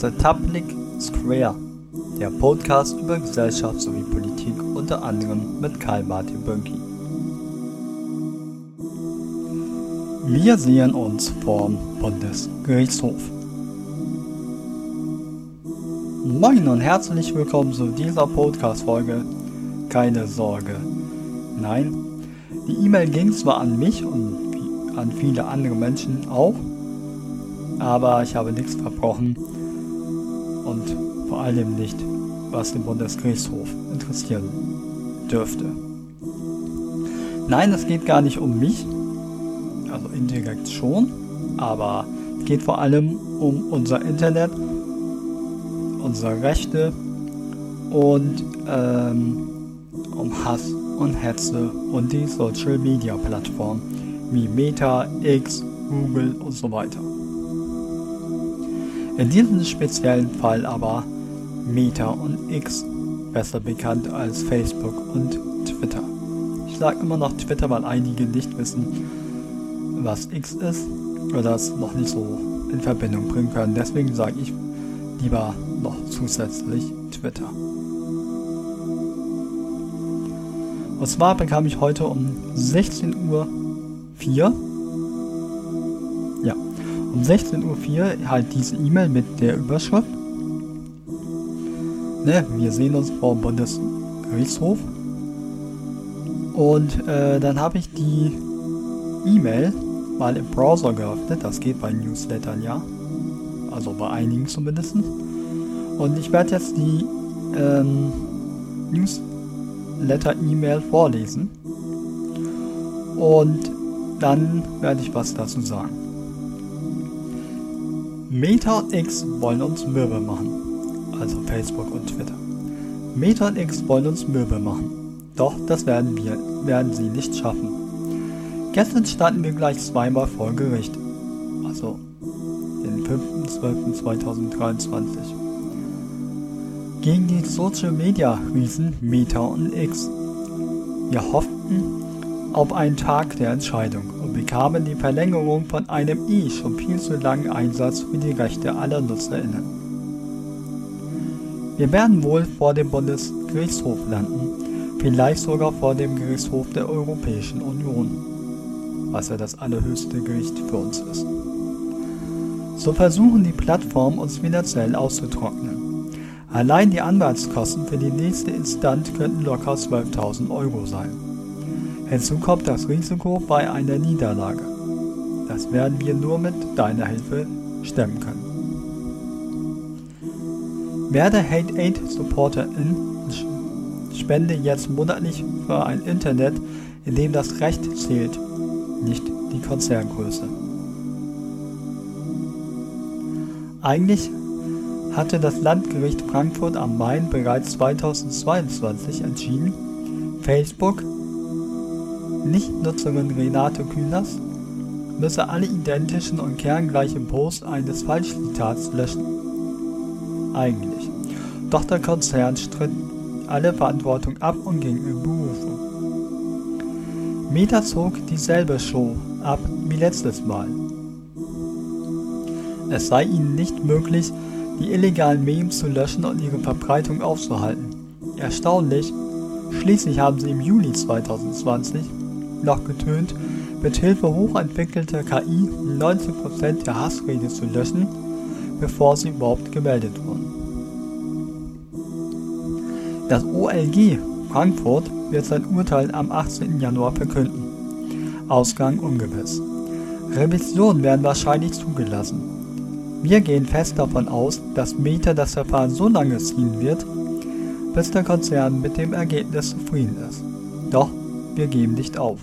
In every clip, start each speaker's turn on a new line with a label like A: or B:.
A: Public Square, der Podcast über Gesellschaft sowie Politik, unter anderem mit Karl-Martin Bönki. Wir sehen uns vorm Bundesgerichtshof. Moin und herzlich willkommen zu dieser Podcast-Folge. Keine Sorge. Nein, die E-Mail ging zwar an mich und an viele andere Menschen auch, aber ich habe nichts verbrochen und vor allem nicht, was den Bundesgerichtshof interessieren dürfte. Nein, es geht gar nicht um mich, also indirekt schon, aber es geht vor allem um unser Internet, unsere Rechte und ähm, um Hass und Hetze und die Social Media Plattform wie Meta, X, Google und so weiter. In diesem speziellen Fall aber Meta und X, besser bekannt als Facebook und Twitter. Ich sage immer noch Twitter, weil einige nicht wissen, was X ist oder das noch nicht so in Verbindung bringen können. Deswegen sage ich lieber noch zusätzlich Twitter. Und zwar bekam ich heute um 16 Uhr 4 um 16.04 Uhr halt diese E-Mail mit der Überschrift. Ne, wir sehen uns vor Bundesgerichtshof. Und äh, dann habe ich die E-Mail mal im Browser geöffnet. Das geht bei Newslettern ja. Also bei einigen zumindest. Und ich werde jetzt die ähm, Newsletter-E-Mail vorlesen. Und dann werde ich was dazu sagen. Meta und X wollen uns mürbe machen. Also Facebook und Twitter. Meta und X wollen uns mürbe machen. Doch das werden wir, werden sie nicht schaffen. Gestern standen wir gleich zweimal vor Gericht. Also den 5.12.2023. Gegen die Social Media Riesen Meta und X. Wir hofften auf einen Tag der Entscheidung und bekamen die Verlängerung von einem eh schon viel zu langen Einsatz für die Rechte aller NutzerInnen. Wir werden wohl vor dem Bundesgerichtshof landen, vielleicht sogar vor dem Gerichtshof der Europäischen Union, was ja das allerhöchste Gericht für uns ist. So versuchen die Plattformen uns finanziell auszutrocknen. Allein die Anwaltskosten für die nächste Instanz könnten locker 12.000 Euro sein. Hinzu kommt das Risiko bei einer Niederlage. Das werden wir nur mit deiner Hilfe stemmen können. Werde Hate Aid Supporterin spende jetzt monatlich für ein Internet, in dem das Recht zählt, nicht die Konzerngröße. Eigentlich hatte das Landgericht Frankfurt am Main bereits 2022 entschieden, Facebook Nichtnutzerin Renate Künast müsse alle identischen und kerngleichen Posts eines Falschzitats löschen. Eigentlich. Doch der Konzern stritt alle Verantwortung ab und ging in Berufung. Meta zog dieselbe Show ab wie letztes Mal. Es sei ihnen nicht möglich, die illegalen Memes zu löschen und ihre Verbreitung aufzuhalten. Erstaunlich, schließlich haben sie im Juli 2020 noch getönt, mit Hilfe hochentwickelter KI 90% der Hassrede zu löschen, bevor sie überhaupt gemeldet wurden. Das OLG Frankfurt wird sein Urteil am 18. Januar verkünden. Ausgang ungewiss. Revisionen werden wahrscheinlich zugelassen. Wir gehen fest davon aus, dass Meta das Verfahren so lange ziehen wird, bis der Konzern mit dem Ergebnis zufrieden ist. Doch wir geben nicht auf.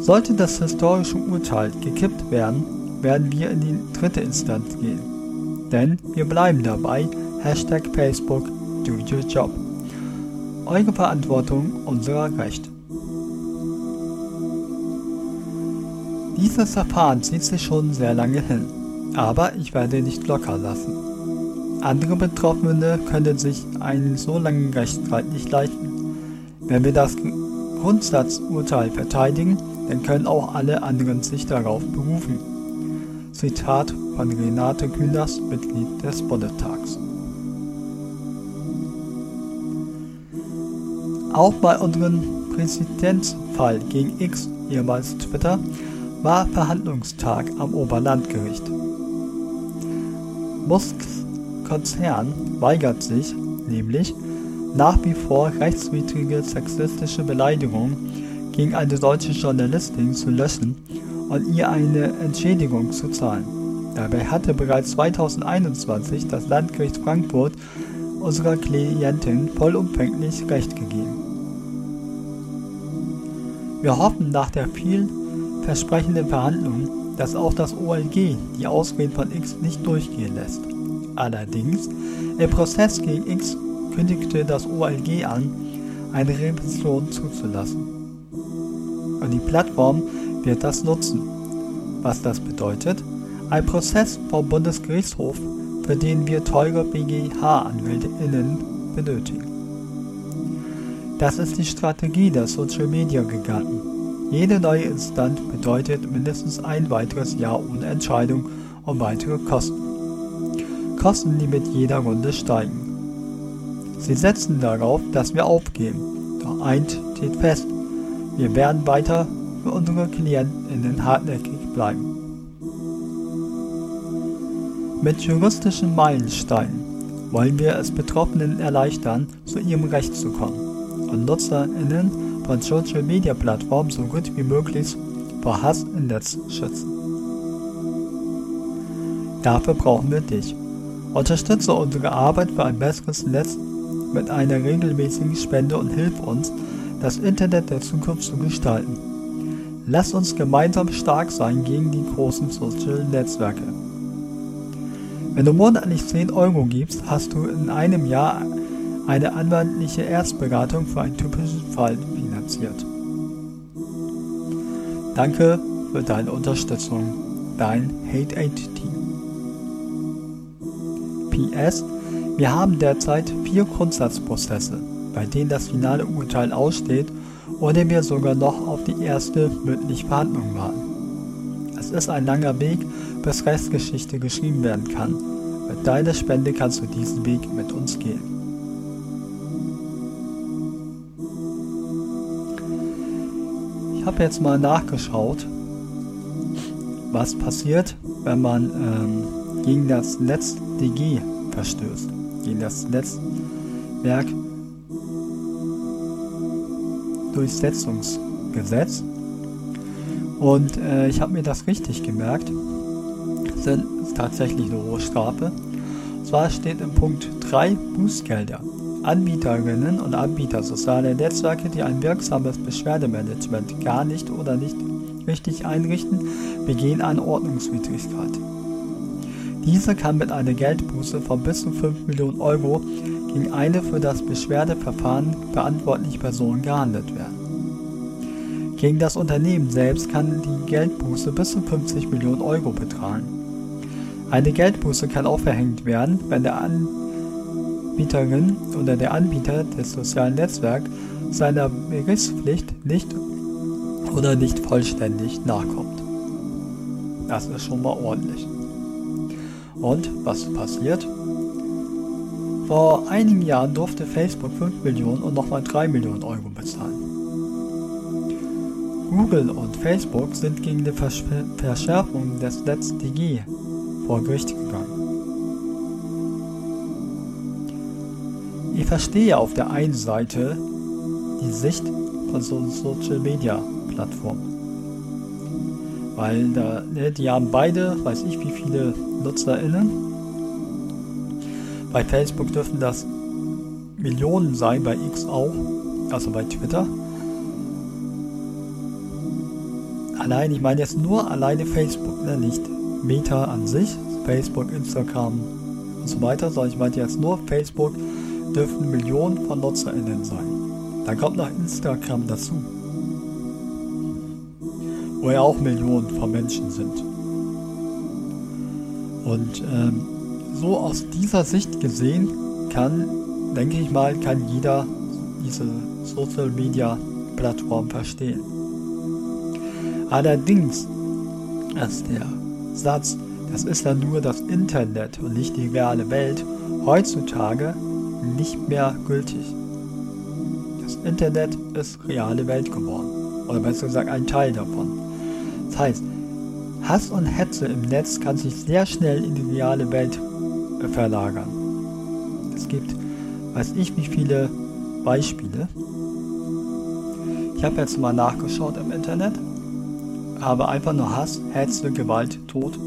A: Sollte das historische Urteil gekippt werden, werden wir in die dritte Instanz gehen. Denn wir bleiben dabei, Hashtag Facebook, do your job. Eure Verantwortung, unser Recht. Dieses Verfahren zieht sich schon sehr lange hin, aber ich werde nicht locker lassen. Andere Betroffene können sich einen so langen Rechtsstreit nicht leisten. Wenn wir das Grundsatzurteil verteidigen, dann können auch alle anderen sich darauf berufen. Zitat von Renate Künast, Mitglied des Bundestags. Auch bei unserem Präzedenzfall gegen X, ehemals Twitter, war Verhandlungstag am Oberlandgericht. Musks Konzern weigert sich nämlich, nach wie vor rechtswidrige sexistische Beleidigungen gegen eine deutsche Journalistin zu löschen und ihr eine Entschädigung zu zahlen. Dabei hatte bereits 2021 das Landgericht Frankfurt unserer Klientin vollumfänglich Recht gegeben. Wir hoffen nach der vielversprechenden Verhandlung, dass auch das OLG die Ausreden von X nicht durchgehen lässt. Allerdings, im Prozess gegen X kündigte das OLG an, eine Revision zuzulassen. Und die Plattform wird das nutzen. Was das bedeutet? Ein Prozess vom Bundesgerichtshof, für den wir teure BGH-AnwältInnen benötigen. Das ist die Strategie der Social Media Giganten. Jede neue Instanz bedeutet mindestens ein weiteres Jahr ohne Entscheidung und weitere Kosten. Kosten, die mit jeder Runde steigen. Sie setzen darauf, dass wir aufgeben. Doch eins steht fest, wir werden weiter für unsere KlientInnen hartnäckig bleiben. Mit juristischen Meilensteinen wollen wir es Betroffenen erleichtern, zu ihrem Recht zu kommen und NutzerInnen von Social Media Plattformen so gut wie möglich vor Hass im Netz schützen. Dafür brauchen wir dich. Unterstütze unsere Arbeit für ein besseres Netz mit einer regelmäßigen Spende und hilf uns, das Internet der Zukunft zu gestalten. Lass uns gemeinsam stark sein gegen die großen Social Netzwerke. Wenn du monatlich 10 Euro gibst, hast du in einem Jahr eine anwaltliche Erstberatung für einen typischen Fall finanziert. Danke für deine Unterstützung. Dein Hate Aid Team. PS, wir haben derzeit vier Grundsatzprozesse, bei denen das finale Urteil aussteht oder wir sogar noch auf die erste mündliche Verhandlung warten. Es ist ein langer Weg, bis Restgeschichte geschrieben werden kann. Mit deiner Spende kannst du diesen Weg mit uns gehen. Ich habe jetzt mal nachgeschaut, was passiert, wenn man ähm, gegen das NetzDG verstößt, gegen das Netzwerk Durchsetzungsgesetz. Und äh, ich habe mir das richtig gemerkt. Das ist tatsächlich eine hohe Strafe. Und zwar steht im Punkt 3 Bußgelder. Anbieterinnen und Anbieter sozialer Netzwerke, die ein wirksames Beschwerdemanagement gar nicht oder nicht richtig einrichten, begehen eine Ordnungswidrigkeit. Diese kann mit einer Geldbuße von bis zu 5 Millionen Euro gegen eine für das Beschwerdeverfahren verantwortliche Person gehandelt werden. Gegen das Unternehmen selbst kann die Geldbuße bis zu 50 Millionen Euro betragen. Eine Geldbuße kann auch verhängt werden, wenn der Anbieterin oder der Anbieter des sozialen Netzwerks seiner Berichtspflicht nicht oder nicht vollständig nachkommt. Das ist schon mal ordentlich. Und was passiert? Vor einigen Jahren durfte Facebook 5 Millionen und nochmal 3 Millionen Euro bezahlen. Google und Facebook sind gegen die Versch Verschärfung des NetzDG vor Gericht gegangen. Ich verstehe auf der einen Seite die Sicht von so Social Media Plattformen. Weil da, ne, die haben beide, weiß ich wie viele NutzerInnen. Bei Facebook dürfen das Millionen sein, bei X auch, also bei Twitter. Allein, ich meine jetzt nur alleine Facebook, ne, nicht Meta an sich, Facebook, Instagram und so weiter, sondern ich meine jetzt nur Facebook dürfen Millionen von NutzerInnen sein. Dann kommt noch Instagram dazu wo ja auch Millionen von Menschen sind. Und ähm, so aus dieser Sicht gesehen kann, denke ich mal, kann jeder diese Social Media Plattform verstehen. Allerdings ist der Satz, das ist dann nur das Internet und nicht die reale Welt, heutzutage nicht mehr gültig. Das Internet ist reale Welt geworden. Oder besser gesagt ein Teil davon. Das heißt, Hass und Hetze im Netz kann sich sehr schnell in die reale Welt verlagern. Es gibt, weiß ich wie viele Beispiele. Ich habe jetzt mal nachgeschaut im Internet, habe einfach nur Hass, Hetze, Gewalt, Tod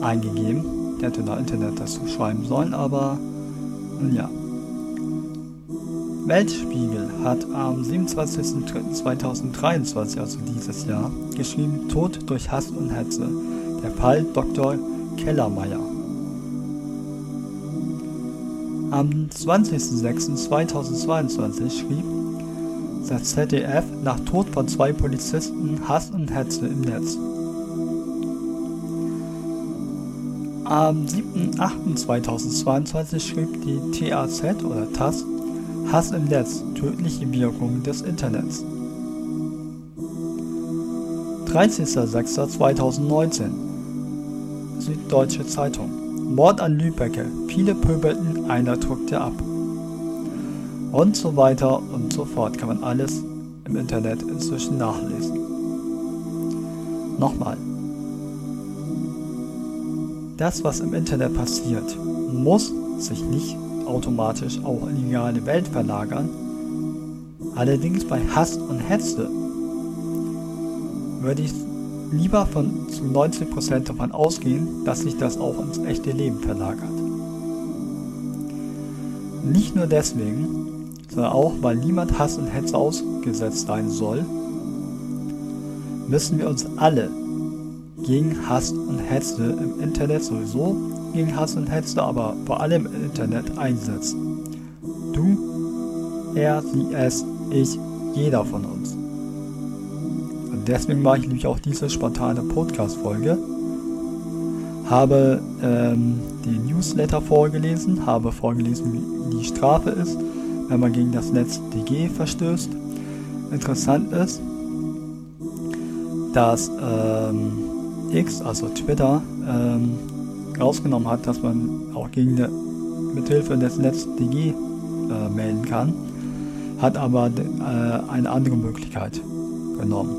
A: eingegeben. Der hätte da Internet dazu schreiben sollen, aber ja. Weltspiegel hat am 27.03.2023, also dieses Jahr, geschrieben Tod durch Hass und Hetze. Der Fall Dr. Kellermeier. Am 20.06.2022 schrieb das ZDF nach Tod von zwei Polizisten Hass und Hetze im Netz. Am 7.08.2022 schrieb die TAZ oder TAS Hass im Netz, tödliche Wirkung des Internets. 30.06.2019 Süddeutsche Zeitung Mord an Lübecke, viele pöbelten, einer drückte ab. Und so weiter und so fort kann man alles im Internet inzwischen nachlesen. Nochmal. Das, was im Internet passiert, muss sich nicht automatisch auch in die reale Welt verlagern. Allerdings bei Hass und Hetze würde ich lieber von zu 90% davon ausgehen, dass sich das auch ins echte Leben verlagert. Nicht nur deswegen, sondern auch, weil niemand Hass und Hetze ausgesetzt sein soll, müssen wir uns alle gegen Hass und Hetze im Internet sowieso gegen Hass und Hetze, aber vor allem im Internet einsetzen. Du, er, sie, es, ich, jeder von uns. Und deswegen mache ich nämlich auch diese spontane Podcast-Folge. Habe ähm, den Newsletter vorgelesen, habe vorgelesen, wie die Strafe ist, wenn man gegen das Netz DG verstößt. Interessant ist, dass ähm, X, also Twitter, ähm, rausgenommen hat, dass man auch gegen eine, mithilfe des NetzDG äh, melden kann, hat aber äh, eine andere Möglichkeit genommen.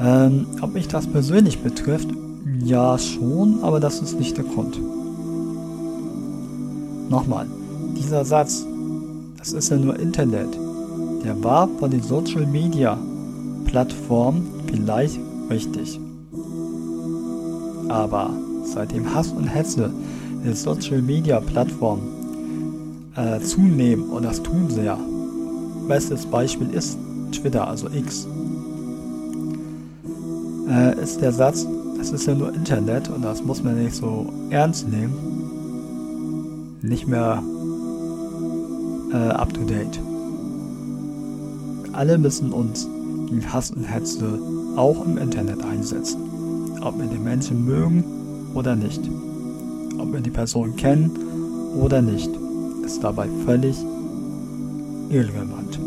A: Ähm, ob mich das persönlich betrifft, ja schon, aber das ist nicht der Grund. Nochmal, dieser Satz, das ist ja nur Internet, der war von den Social Media Plattformen vielleicht richtig. Aber seitdem Hass und Hetze in Social Media Plattformen äh, zunehmen, und das tun sie ja, bestes Beispiel ist Twitter, also X, äh, ist der Satz, das ist ja nur Internet und das muss man nicht so ernst nehmen, nicht mehr äh, up to date. Alle müssen uns gegen Hass und Hetze auch im Internet einsetzen. Ob wir die Menschen mögen oder nicht. Ob wir die Person kennen oder nicht, ist dabei völlig irrelevant.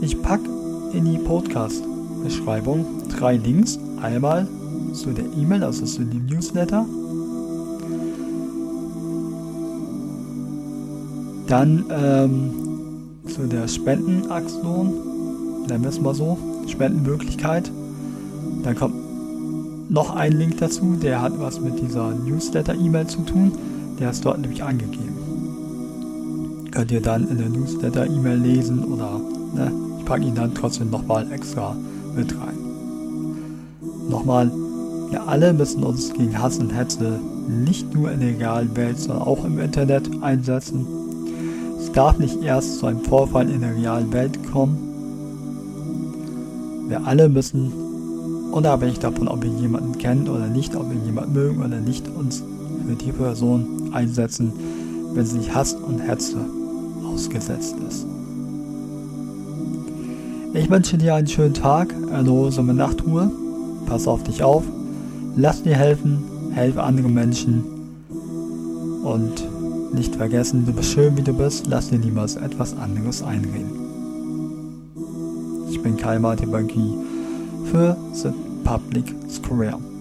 A: Ich packe in die Podcast-Beschreibung drei Links. Einmal zu der E-Mail, also zu dem Newsletter. Dann ähm, zu der Spendenaktion, nennen wir es mal so, Spendenmöglichkeit. Dann kommt noch ein Link dazu, der hat was mit dieser Newsletter-E-Mail zu tun. Der ist dort nämlich angegeben. Könnt ihr dann in der Newsletter-E-Mail lesen oder ne, ich packe ihn dann trotzdem nochmal extra mit rein. Nochmal, wir alle müssen uns gegen Hass und Hetze nicht nur in der realen Welt, sondern auch im Internet einsetzen. Es darf nicht erst zu einem Vorfall in der realen Welt kommen. Wir alle müssen unabhängig davon, ob wir jemanden kennen oder nicht, ob wir jemanden mögen oder nicht, uns für die Person einsetzen, wenn sie Hass und Hetze ausgesetzt ist. Ich wünsche dir einen schönen Tag, eine ruhige Nachtruhe, pass auf dich auf, lass dir helfen, helfe anderen Menschen. Und nicht vergessen, du bist schön wie du bist, lass dir niemals etwas anderes einreden. Ich bin Kai Martin Banki für The Public Square.